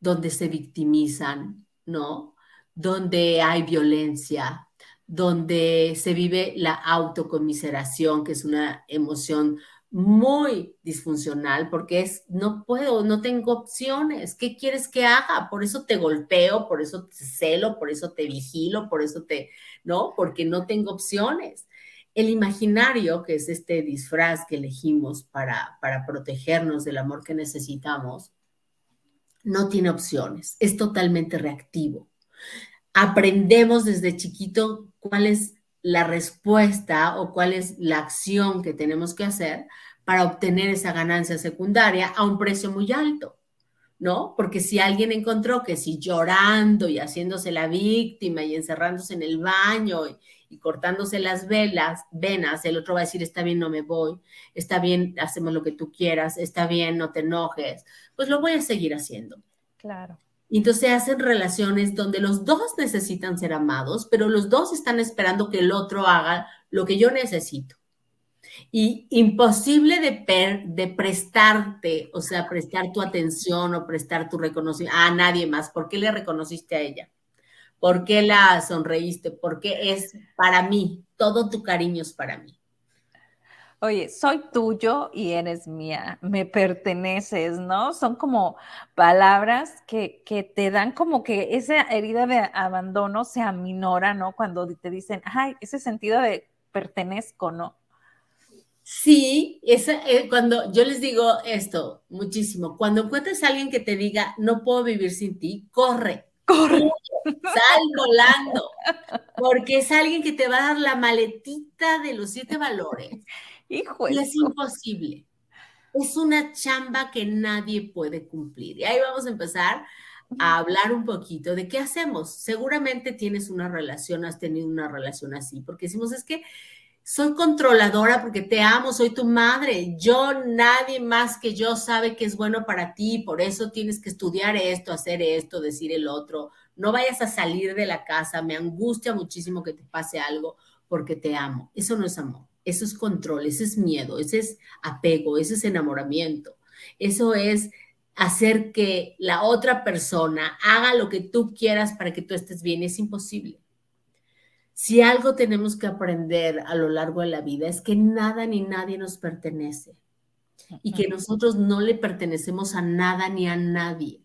donde se victimizan, ¿no? Donde hay violencia, donde se vive la autocomiseración, que es una emoción muy disfuncional porque es, no puedo, no tengo opciones. ¿Qué quieres que haga? Por eso te golpeo, por eso te celo, por eso te vigilo, por eso te, ¿no? Porque no tengo opciones. El imaginario, que es este disfraz que elegimos para, para protegernos del amor que necesitamos, no tiene opciones, es totalmente reactivo. Aprendemos desde chiquito cuál es la respuesta o cuál es la acción que tenemos que hacer para obtener esa ganancia secundaria a un precio muy alto, ¿no? Porque si alguien encontró que si llorando y haciéndose la víctima y encerrándose en el baño y, cortándose las velas, venas, el otro va a decir, está bien, no me voy, está bien, hacemos lo que tú quieras, está bien, no te enojes, pues lo voy a seguir haciendo.
Claro.
Y entonces hacen relaciones donde los dos necesitan ser amados, pero los dos están esperando que el otro haga lo que yo necesito. Y imposible de, de prestarte, o sea, prestar tu atención o prestar tu reconocimiento a nadie más. ¿Por qué le reconociste a ella? ¿Por qué la sonreíste? Porque es para mí, todo tu cariño es para mí.
Oye, soy tuyo y eres mía, me perteneces, ¿no? Son como palabras que, que, te dan como que esa herida de abandono se aminora, ¿no? Cuando te dicen, ay, ese sentido de pertenezco, ¿no?
Sí, esa, eh, cuando yo les digo esto muchísimo, cuando encuentres a alguien que te diga, no puedo vivir sin ti, corre,
corre,
sal volando, porque es alguien que te va a dar la maletita de los siete valores y es imposible. Es una chamba que nadie puede cumplir. Y ahí vamos a empezar a hablar un poquito de qué hacemos. Seguramente tienes una relación, has tenido una relación así, porque decimos, es que soy controladora porque te amo, soy tu madre. Yo, nadie más que yo sabe que es bueno para ti, por eso tienes que estudiar esto, hacer esto, decir el otro. No vayas a salir de la casa, me angustia muchísimo que te pase algo porque te amo. Eso no es amor, eso es control, ese es miedo, ese es apego, ese es enamoramiento. Eso es hacer que la otra persona haga lo que tú quieras para que tú estés bien. Es imposible. Si algo tenemos que aprender a lo largo de la vida es que nada ni nadie nos pertenece y que nosotros no le pertenecemos a nada ni a nadie.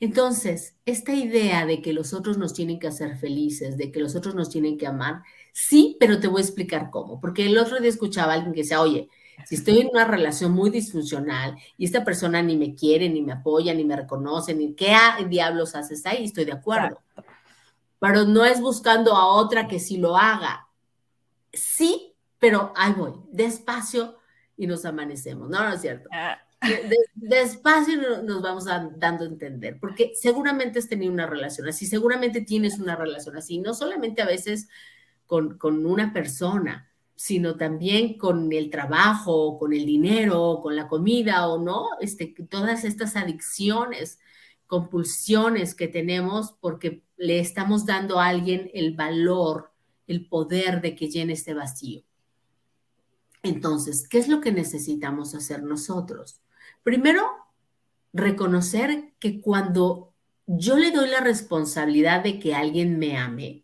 Entonces, esta idea de que los otros nos tienen que hacer felices, de que los otros nos tienen que amar, sí, pero te voy a explicar cómo. Porque el otro día escuchaba a alguien que decía, oye, si estoy en una relación muy disfuncional y esta persona ni me quiere, ni me apoya, ni me reconoce, ni qué diablos haces ahí, estoy de acuerdo pero no es buscando a otra que sí lo haga. Sí, pero ahí voy, despacio y nos amanecemos. No, no es cierto. Ah. despacio nos vamos dando a entender, porque seguramente has tenido una relación así, seguramente tienes una relación así, no solamente a veces con, una persona, sino también con el trabajo, con el dinero, con la comida o no, este, todas estas adicciones compulsiones que tenemos porque le estamos dando a alguien el valor, el poder de que llene este vacío. Entonces, ¿qué es lo que necesitamos hacer nosotros? Primero, reconocer que cuando yo le doy la responsabilidad de que alguien me ame,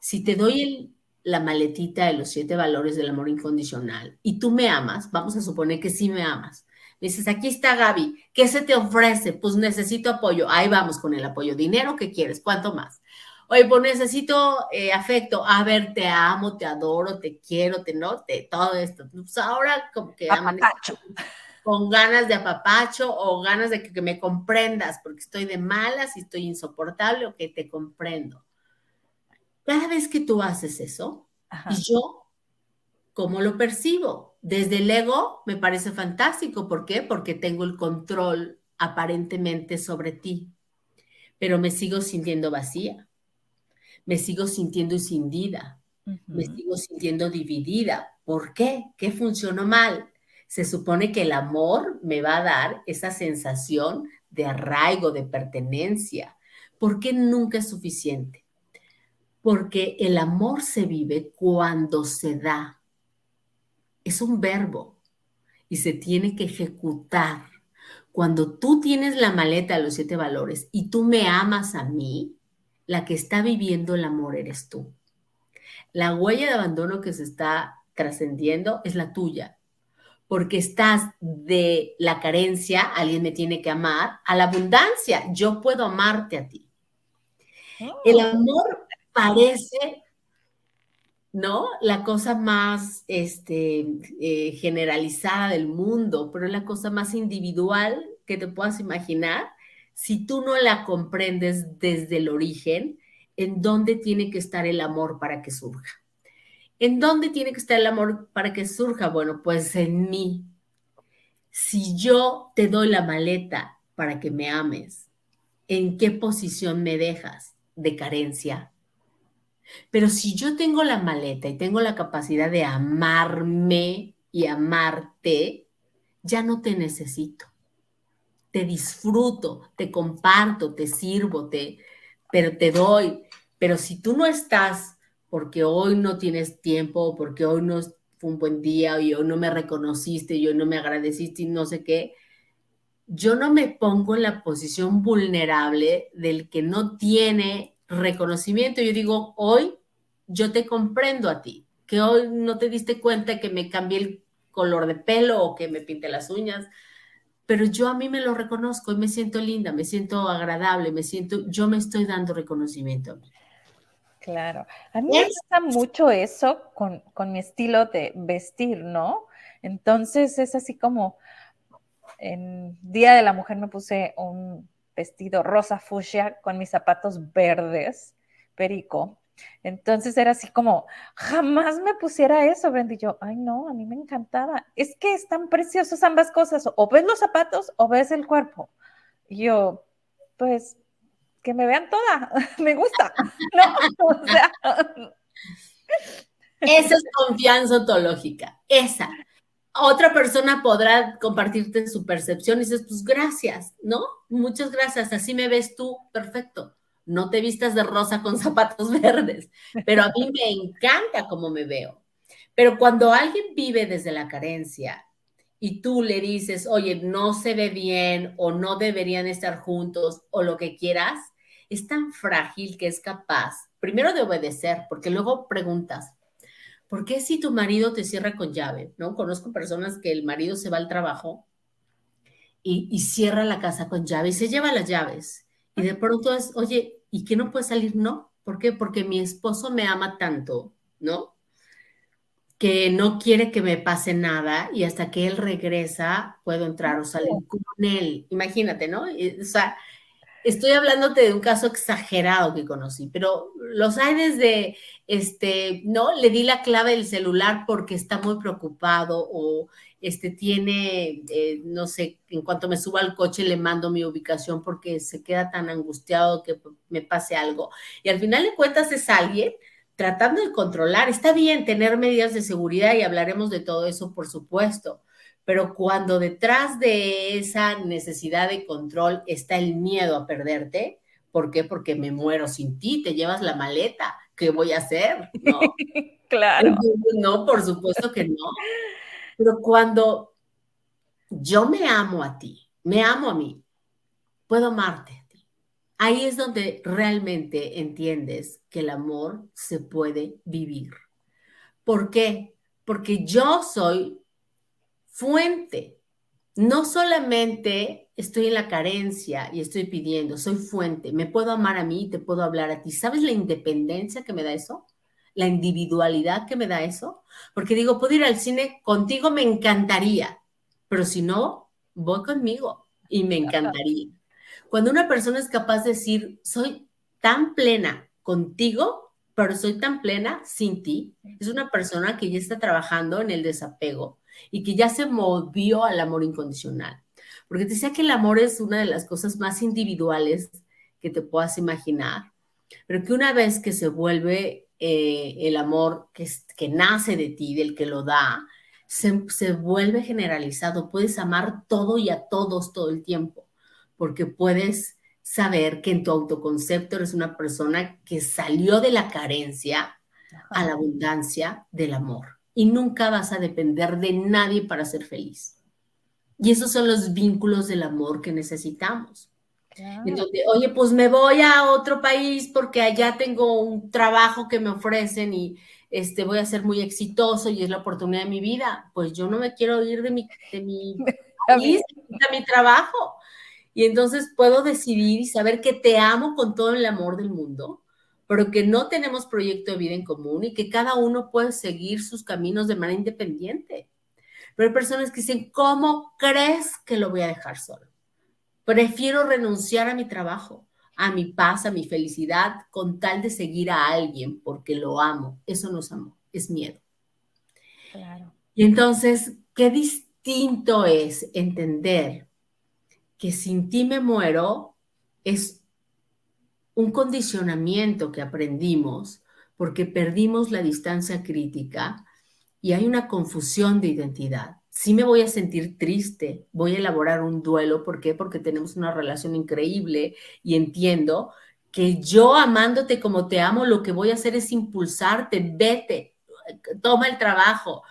si te doy la maletita de los siete valores del amor incondicional y tú me amas, vamos a suponer que sí me amas, dices, aquí está Gaby, ¿qué se te ofrece? Pues necesito apoyo. Ahí vamos con el apoyo. ¿Dinero qué quieres? ¿Cuánto más? Oye, pues necesito eh, afecto. A ver, te amo, te adoro, te quiero, te no, te, todo esto. Pues ahora como que con ganas de apapacho o ganas de que, me comprendas porque estoy de malas y estoy insoportable o que te comprendo. Cada vez que tú haces eso, y yo, ¿cómo lo percibo? Desde el ego me parece fantástico. ¿Por qué? Porque tengo el control aparentemente sobre ti, pero me sigo sintiendo vacía, me sigo sintiendo escindida, me sigo sintiendo dividida. ¿Por qué? ¿Qué funcionó mal? Se supone que el amor me va a dar esa sensación de arraigo, de pertenencia. ¿Por qué nunca es suficiente? Porque el amor se vive cuando se da, es un verbo y se tiene que ejecutar. Cuando tú tienes la maleta de los siete valores y tú me amas a mí, la que está viviendo el amor eres tú. La huella de abandono que se está trascendiendo es la tuya, porque estás de la carencia, alguien me tiene que amar, a la abundancia, yo puedo amarte a ti. El oh. amor parece ¿no? La cosa más este, eh, generalizada del mundo, pero es la cosa más individual que te puedas imaginar si tú no la comprendes desde el origen, en dónde tiene que estar el amor para que surja. ¿En dónde tiene que estar el amor para que surja? Bueno, pues en mí. Si yo te doy la maleta para que me ames, ¿en qué posición me dejas? ¿De carencia? Pero si yo tengo la maleta y tengo la capacidad de amarme y amarte, ya no te necesito. Te disfruto, te comparto, te sirvo, te, pero te doy. Pero si tú no estás porque hoy no tienes tiempo, porque hoy no fue un buen día, y hoy no me reconociste, y hoy no me agradeciste y no sé qué, yo no me pongo en la posición vulnerable del que no tiene reconocimiento. Yo digo, hoy yo te comprendo a ti, que hoy no te diste cuenta que me cambié el color de pelo o que me pinté las uñas, pero yo a mí me lo reconozco y me siento linda, me siento agradable, me siento, yo me estoy dando reconocimiento.
Claro, a mí me gusta mucho eso con, con mi estilo de vestir, ¿no? Entonces es así como en Día de la Mujer me puse un vestido rosa fucsia con mis zapatos verdes, perico. Entonces era así como, jamás me pusiera eso, Brenda. Y yo, ay, no, a mí me encantaba. Es que están preciosos ambas cosas. O ves los zapatos o ves el cuerpo. Y yo, pues, que me vean toda. me gusta. No, o sea.
Esa es confianza ontológica, esa. Otra persona podrá compartirte su percepción y dices, pues gracias, ¿no? Muchas gracias, así me ves tú, perfecto. No te vistas de rosa con zapatos verdes, pero a mí me encanta cómo me veo. Pero cuando alguien vive desde la carencia y tú le dices, oye, no se ve bien o no deberían estar juntos o lo que quieras, es tan frágil que es capaz, primero de obedecer, porque luego preguntas, ¿por qué si tu marido te cierra con llave? ¿No? Conozco personas que el marido se va al trabajo y, y cierra la casa con llave y se lleva las llaves. Y de pronto es, oye, ¿y qué no puede salir? No. ¿Por qué? Porque mi esposo me ama tanto, ¿no? que no quiere que me pase nada y hasta que él regresa puedo entrar o salir con él. Imagínate, ¿no? O sea, estoy hablándote de un caso exagerado que conocí, pero los hay desde, este, no, le di la clave del celular porque está muy preocupado o este tiene, eh, no sé, en cuanto me suba al coche le mando mi ubicación porque se queda tan angustiado que me pase algo. Y al final de cuentas es alguien tratando de controlar. Está bien tener medidas de seguridad y hablaremos de todo eso, por supuesto, pero cuando detrás de esa necesidad de control está el miedo a perderte, ¿por qué? Porque me muero sin ti, te llevas la maleta, ¿qué voy a hacer? No,
claro.
no, por supuesto que no. Pero cuando yo me amo a ti, me amo a mí, puedo amarte Ahí es donde realmente entiendes que el amor se puede vivir. ¿Por qué? Porque yo soy fuente. No solamente estoy en la carencia y estoy pidiendo, soy fuente. Me puedo amar a mí y te puedo hablar a ti. ¿Sabes la independencia que me da eso? La individualidad que me da eso. Porque digo, puedo ir al cine contigo, me encantaría. Pero si no, voy conmigo y me encantaría. Cuando una persona es capaz de decir, soy tan plena contigo, pero soy tan plena sin ti, es una persona que ya está trabajando en el desapego y que ya se movió al amor incondicional. Porque te decía que el amor es una de las cosas más individuales que te puedas imaginar, pero que una vez que se vuelve eh, el amor que, que nace de ti, del que lo da, se, se vuelve generalizado. Puedes amar todo y a todos todo el tiempo porque puedes saber que en tu autoconcepto eres una persona que salió de la carencia a la abundancia del amor y nunca vas a depender de nadie para ser feliz. Y esos son los vínculos del amor que necesitamos. Entonces, oye, pues me voy a otro país porque allá tengo un trabajo que me ofrecen y este, voy a ser muy exitoso y es la oportunidad de mi vida. Pues yo no me quiero ir de mi, de mi país, de mi trabajo. Y entonces puedo decidir y saber que te amo con todo el amor del mundo, pero que no tenemos proyecto de vida en común y que cada uno puede seguir sus caminos de manera independiente. Pero hay personas que dicen, ¿cómo crees que lo voy a dejar solo? Prefiero renunciar a mi trabajo, a mi paz, a mi felicidad, con tal de seguir a alguien porque lo amo. Eso no es amor, es miedo. Claro. Y entonces, qué distinto es entender que sin ti me muero es un condicionamiento que aprendimos porque perdimos la distancia crítica y hay una confusión de identidad. Sí me voy a sentir triste, voy a elaborar un duelo, ¿por qué? Porque tenemos una relación increíble y entiendo que yo amándote como te amo, lo que voy a hacer es impulsarte, vete, toma el trabajo,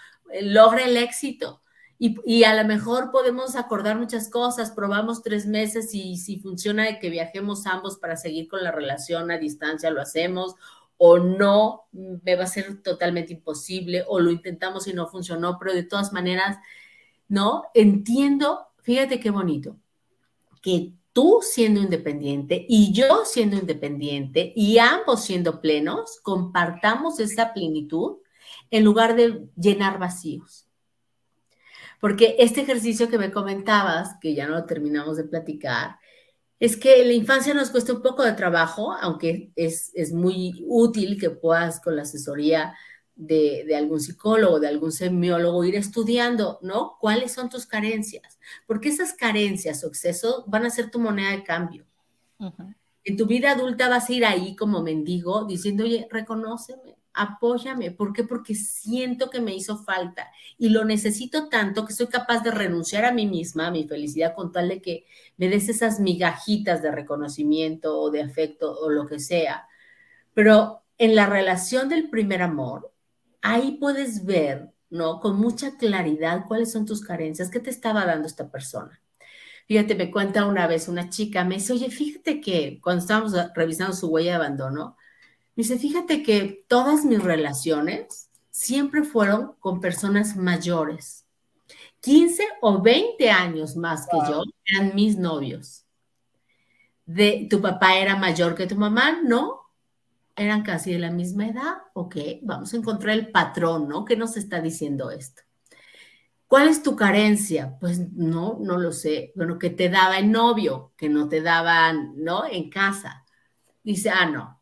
logra el éxito. Y, a lo mejor podemos acordar muchas cosas, probamos tres meses y si funciona de que viajemos ambos para seguir con la relación a distancia, lo hacemos o no, me va a ser totalmente imposible o lo intentamos y no funcionó, pero de todas maneras, ¿no? Entiendo, fíjate qué bonito, que tú siendo independiente y yo siendo independiente y ambos siendo plenos, compartamos esa plenitud en lugar de llenar vacíos. Porque este ejercicio que me comentabas, que ya no lo terminamos de platicar, es que en la infancia nos cuesta un poco de trabajo, aunque es, muy útil que puedas con la asesoría de, de, algún psicólogo, de algún semiólogo, ir estudiando, ¿no? ¿Cuáles son tus carencias? Porque esas carencias o excesos van a ser tu moneda de cambio. En tu vida adulta vas a ir ahí como mendigo diciendo, oye, reconóceme, apóyame. ¿Por qué? Porque siento que me hizo falta y lo necesito tanto que soy capaz de renunciar a mí misma, a mi felicidad, con tal de que me des esas migajitas de reconocimiento o de afecto o lo que sea. Pero en la relación del primer amor, ahí puedes ver, ¿no? Con mucha claridad cuáles son tus carencias, qué te estaba dando esta persona. Fíjate, me cuenta una vez una chica, me dice, oye, fíjate que cuando estábamos revisando su huella de abandono, Dice, fíjate que todas mis relaciones siempre fueron con personas mayores. 15 o 20 años más que yo eran mis novios. De, ¿Tu papá era mayor que tu mamá? No. Eran casi de la misma edad. Ok, vamos a encontrar el patrón, ¿no? ¿Qué nos está diciendo esto? ¿Cuál es tu carencia? Pues no, no lo sé. Bueno, que te daba el novio, que no te daban, ¿no? En casa. Dice, ah, no,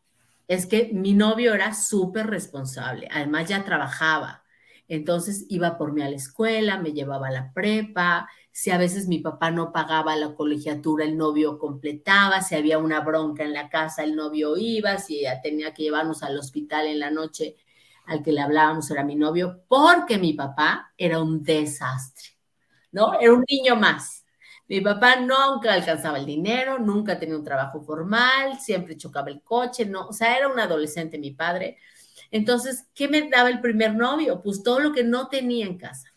es que mi novio era súper responsable, además ya trabajaba, entonces iba por mí a la escuela, me llevaba a la prepa, si a veces mi papá no pagaba la colegiatura, el novio completaba, si había una bronca en la casa, el novio iba, si tenía que llevarnos al hospital en la noche, al que le hablábamos era mi novio, porque mi papá era un desastre, ¿no? Era un niño más. Mi papá nunca alcanzaba el dinero, nunca tenía un trabajo formal, siempre chocaba el coche, no, o sea, era un adolescente mi padre. Entonces, ¿qué me daba el primer novio? Pues todo lo que no tenía en casa.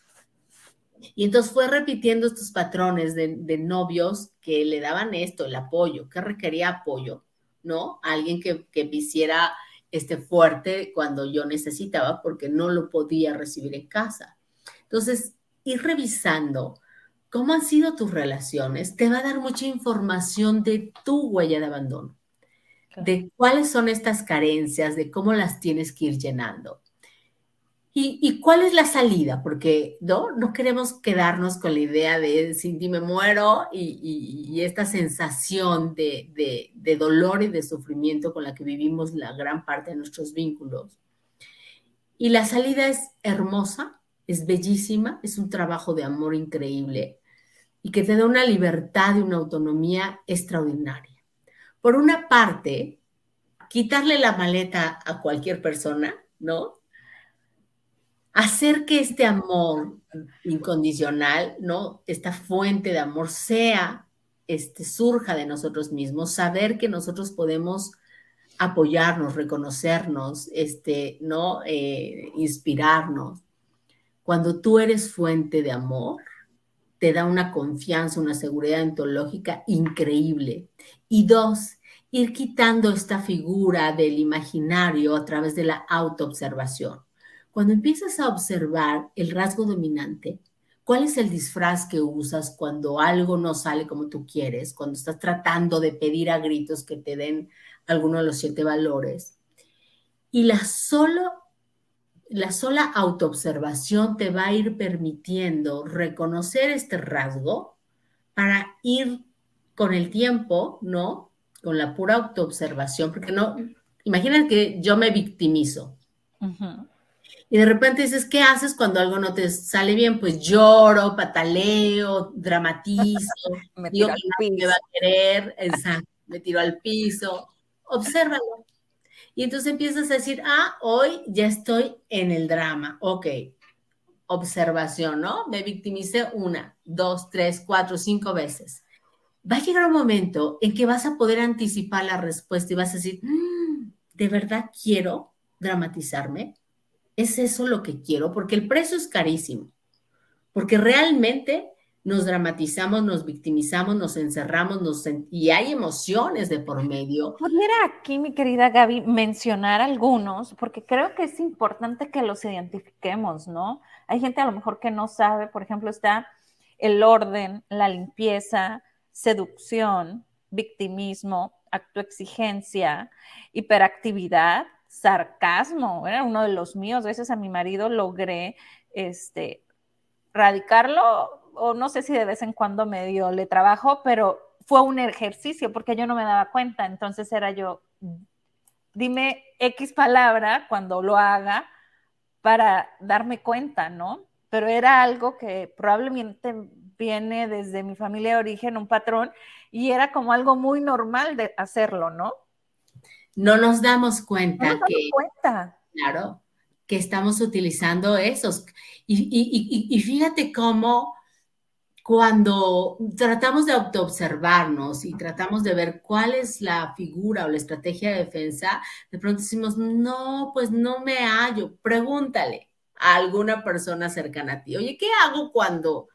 Y entonces fue repitiendo estos patrones de, novios que le daban esto, el apoyo, que requería apoyo, ¿no? Alguien que, que me hiciera este fuerte cuando yo necesitaba porque no lo podía recibir en casa. Entonces, ir revisando cómo han sido tus relaciones, te va a dar mucha información de tu huella de abandono, de cuáles son estas carencias, de cómo las tienes que ir llenando. ¿Y, cuál es la salida? Porque no, no queremos quedarnos con la idea de sin ti me muero y, esta sensación de, de dolor y de sufrimiento con la que vivimos la gran parte de nuestros vínculos. Y la salida es hermosa, es bellísima, es un trabajo de amor increíble, y que te da una libertad y una autonomía extraordinaria. Por una parte, quitarle la maleta a cualquier persona, ¿no? Hacer que este amor incondicional, ¿no? Esta fuente de amor sea, este, surja de nosotros mismos, saber que nosotros podemos apoyarnos, reconocernos, este, ¿no? Eh, inspirarnos. Cuando tú eres fuente de amor, te da una confianza, una seguridad ontológica increíble. Y dos, ir quitando esta figura del imaginario a través de la autoobservación. Cuando empiezas a observar el rasgo dominante, ¿cuál es el disfraz que usas cuando algo no sale como tú quieres, cuando estás tratando de pedir a gritos que te den alguno de los siete valores? Y la solo la sola autoobservación te va a ir permitiendo reconocer este rasgo para ir con el tiempo, ¿no? Con la pura autoobservación, porque no, imagina que yo me victimizo. Y de repente dices, ¿qué haces cuando algo no te sale bien? Pues lloro, pataleo, dramatizo, me digo que me va a querer, exacto, me tiro al piso. Obsérvalo. Y entonces empiezas a decir, ah, hoy ya estoy en el drama. Ok, observación, ¿no? Me victimicé una, dos, tres, cuatro, cinco veces. Va a llegar un momento en que vas a poder anticipar la respuesta y vas a decir, mm, ¿de verdad quiero dramatizarme? ¿Es eso lo que quiero? Porque el precio es carísimo. Porque realmente nos dramatizamos, nos victimizamos, nos encerramos nos y hay emociones de por medio.
Pudiera aquí, mi querida Gaby, mencionar algunos, porque creo que es importante que los identifiquemos, ¿no? Hay gente a lo mejor que no sabe, por ejemplo, está el orden, la limpieza, seducción, victimismo, actoexigencia, hiperactividad, sarcasmo, era uno de los míos, a veces a mi marido logré este, radicarlo o no sé si de vez en cuando medio le trabajo, pero fue un ejercicio porque yo no me daba cuenta. Entonces era yo, dime X palabra cuando lo haga para darme cuenta, ¿no? Pero era algo que probablemente viene desde mi familia de origen, un patrón, y era como algo muy normal de hacerlo, ¿no?
No nos damos cuenta
no nos
que...
cuenta
Claro, que estamos utilizando esos. Y, fíjate cómo cuando tratamos de observarnos y tratamos de ver cuál es la figura o la estrategia de defensa, de pronto decimos, no, pues no me hallo. Pregúntale a alguna persona cercana a ti, oye, ¿qué hago cuando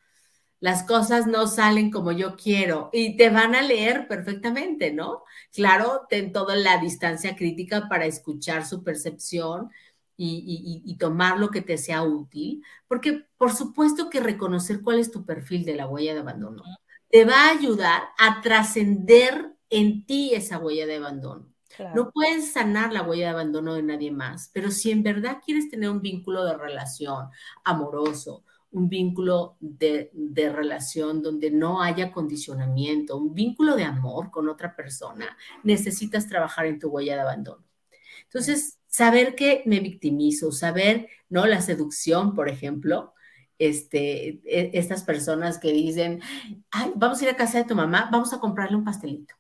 las cosas no salen como yo quiero y te van a leer perfectamente, ¿no? Claro, ten toda la distancia crítica para escuchar su percepción y, tomar lo que te sea útil, porque por supuesto que reconocer cuál es tu perfil de la huella de abandono te va a ayudar a trascender en ti esa huella de abandono. No puedes sanar la huella de abandono de nadie más, pero si en verdad quieres tener un vínculo de relación amoroso, un vínculo de, de, relación donde no haya condicionamiento, un vínculo de amor con otra persona, necesitas trabajar en tu huella de abandono. Entonces, saber que me victimizo, saber, ¿no? La seducción, por ejemplo, este, e, estas personas que dicen, Ay, vamos a ir a casa de tu mamá, vamos a comprarle un pastelito.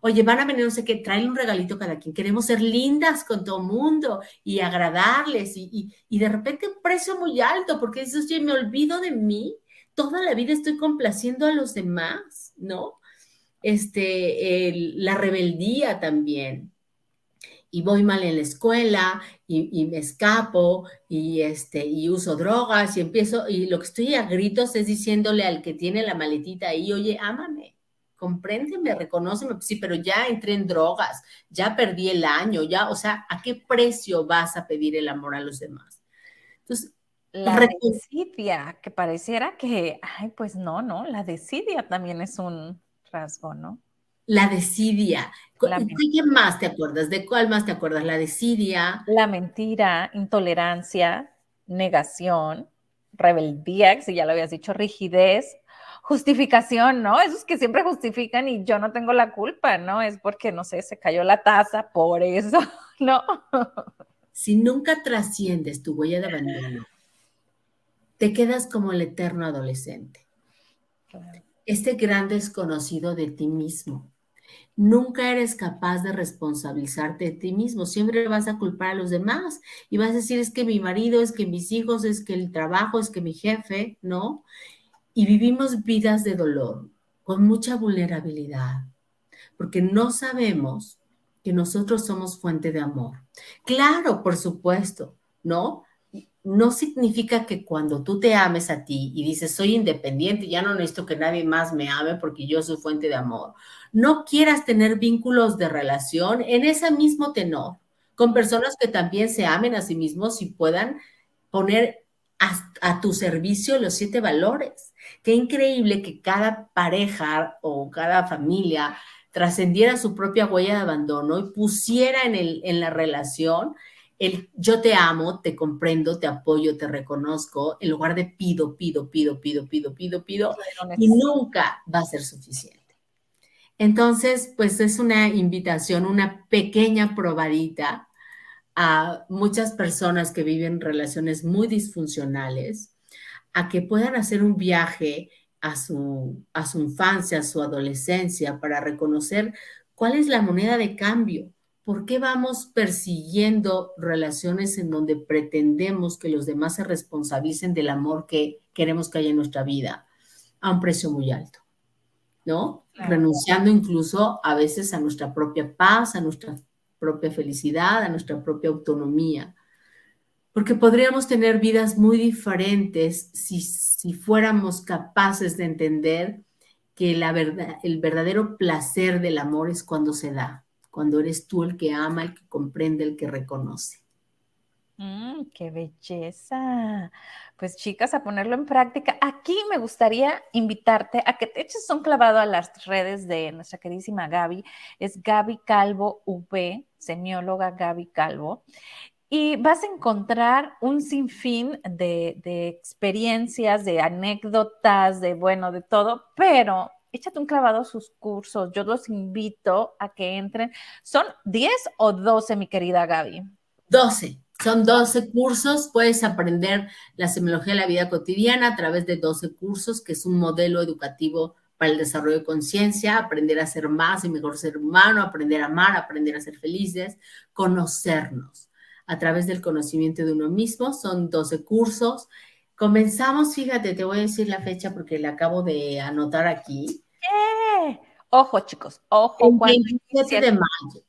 Oye, van a venir, no sé qué, traen un regalito cada quien. Queremos ser lindas con todo mundo y agradarles y, de repente un precio muy alto porque dices, oye, me olvido de mí. Toda la vida estoy complaciendo a los demás, ¿no? Este, la rebeldía también y voy mal en la escuela y, me escapo y, este, y uso drogas y empiezo, y lo que estoy a gritos es diciéndole al que tiene la maletita ahí, oye, ámame, compréndeme, reconóceme, sí, pero ya entré en drogas, ya perdí el año, ya, o sea, ¿a qué precio vas a pedir el amor a los demás?
Entonces, la desidia, que pareciera que, ay, pues no, no, la desidia también es un rasgo, ¿no?
La desidia. ¿De qué más te acuerdas? ¿De cuál más te acuerdas? La desidia.
La mentira, intolerancia, negación, rebeldía, si ya lo habías dicho, rigidez, justificación, ¿no? Esos que siempre justifican y yo no tengo la culpa, ¿no? Es porque, no sé, se cayó la taza, por eso, ¿no?
Si nunca trasciendes tu huella de abandono, te quedas como el eterno adolescente. Este gran desconocido de ti mismo. Nunca eres capaz de responsabilizarte de ti mismo. Siempre vas a culpar a los demás y vas a decir es que mi marido, es que mis hijos, es que el trabajo, es que mi jefe, ¿no? y vivimos vidas de dolor con mucha vulnerabilidad, porque no sabemos que nosotros somos fuente de amor. Claro, por supuesto, ¿no? No significa que cuando tú te ames a ti y dices, soy independiente, ya no necesito que nadie más me ame porque yo soy fuente de amor, no quieras tener vínculos de relación en ese mismo tenor, con personas que también se amen a sí mismos y puedan poner a, tu servicio los siete valores. Qué increíble que cada pareja o cada familia trascendiera su propia huella de abandono y pusiera en, el, en la relación el yo te amo, te comprendo, te apoyo, te reconozco, en lugar de pido, pido, pido, pido, pido, pido, pido, y nunca va a ser suficiente. Entonces, pues es una invitación, una pequeña probadita a muchas personas que viven relaciones muy disfuncionales a que puedan hacer un viaje a su, a su infancia, a su adolescencia, para reconocer cuál es la moneda de cambio. ¿Por qué vamos persiguiendo relaciones en donde pretendemos que los demás se responsabilicen del amor que queremos que haya en nuestra vida a un precio muy alto? ¿No? Renunciando incluso a veces a nuestra propia paz, a nuestra propia felicidad, a nuestra propia autonomía. Porque podríamos tener vidas muy diferentes si, si fuéramos capaces de entender que la verdad, el verdadero placer del amor es cuando se da, cuando eres tú el que ama, el que comprende, el que reconoce.
Mm, ¡Qué belleza! Pues chicas, a ponerlo en práctica. Aquí me gustaría invitarte a que te eches un clavado a las redes de nuestra queridísima Gaby. Es Gaby Calvo V, semióloga Gaby Calvo. Y vas a encontrar un sinfín de, de experiencias, de anécdotas, de bueno, de todo, pero échate un clavado a sus cursos. Yo los invito a que entren. ¿Son 10 o 12, mi querida Gaby?
12. Son 12 cursos, puedes aprender la semiología de la vida cotidiana a través de 12 cursos, que es un modelo educativo para el desarrollo de conciencia, aprender a ser más y mejor ser humano, aprender a amar, aprender a ser felices, conocernos. a través del conocimiento de uno mismo. Son 12 cursos. Comenzamos, fíjate, te voy a decir la fecha porque la acabo de anotar aquí.
Ojo, chicos, ojo.
El 27 de mayo.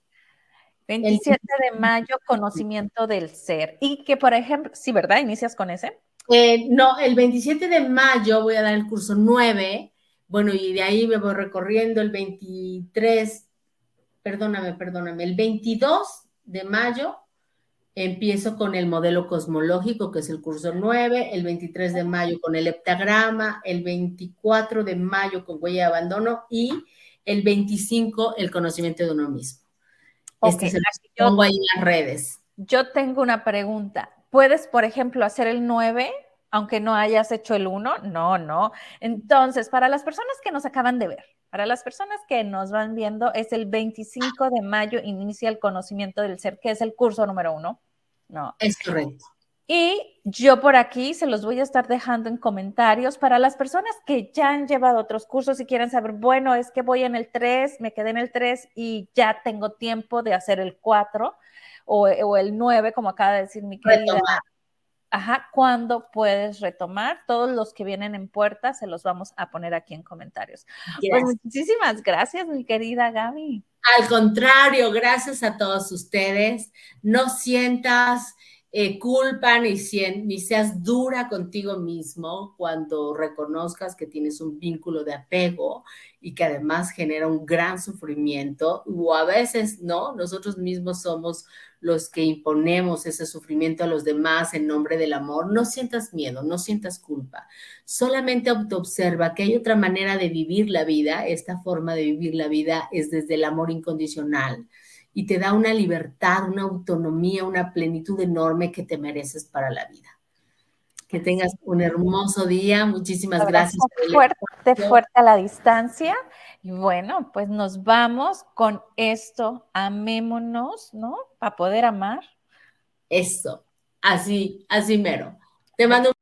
27 de mayo, conocimiento del ser. Y que, por ejemplo, sí, ¿verdad? ¿Inicias con ese?
Eh, no, el 27 de mayo voy a dar el curso 9. Bueno, y de ahí me voy recorriendo el 23, perdóname, perdóname, el 22 de mayo empiezo con el modelo cosmológico, que es el curso 9, el 23 de mayo con el heptagrama, el 24 de mayo con huella de abandono y el 25 el conocimiento de uno mismo. este es el que pongo ahí en las redes.
Yo tengo una pregunta. ¿Puedes, por ejemplo, hacer el 9 aunque no hayas hecho el 1? No, no. Entonces, para las personas que nos acaban de ver, para las personas que nos van viendo, es el 25 de mayo inicia el conocimiento del ser, que es el curso número uno. No.
Es correcto.
Y yo por aquí se los voy a estar dejando en comentarios para las personas que ya han llevado otros cursos y quieren saber, bueno, es que voy en el 3, me quedé en el 3 y ya tengo tiempo de hacer el 4 o, el 9, como acaba de decir mi querida. Ajá, ¿cuándo puedes retomar? Todos los que vienen en puerta se los vamos a poner aquí en comentarios. Pues muchísimas gracias, mi querida Gaby.
Al contrario, gracias a todos ustedes. No sientas eh, culpa ni, ni seas dura contigo mismo cuando reconozcas que tienes un vínculo de apego y que además genera un gran sufrimiento, o a veces, ¿no? Nosotros mismos somos los que imponemos ese sufrimiento a los demás en nombre del amor. No sientas miedo, no sientas culpa. Solamente autoobserva que hay otra manera de vivir la vida. Esta forma de vivir la vida es desde el amor incondicional y te da una libertad, una autonomía, una plenitud enorme que te mereces para la vida. Que tengas un hermoso día. Muchísimas gracias.
Fuerte, fuerte a la distancia. Y bueno, pues nos vamos con esto. Amémonos, ¿no? Para poder amar.
Eso. Así, así mero. Te mando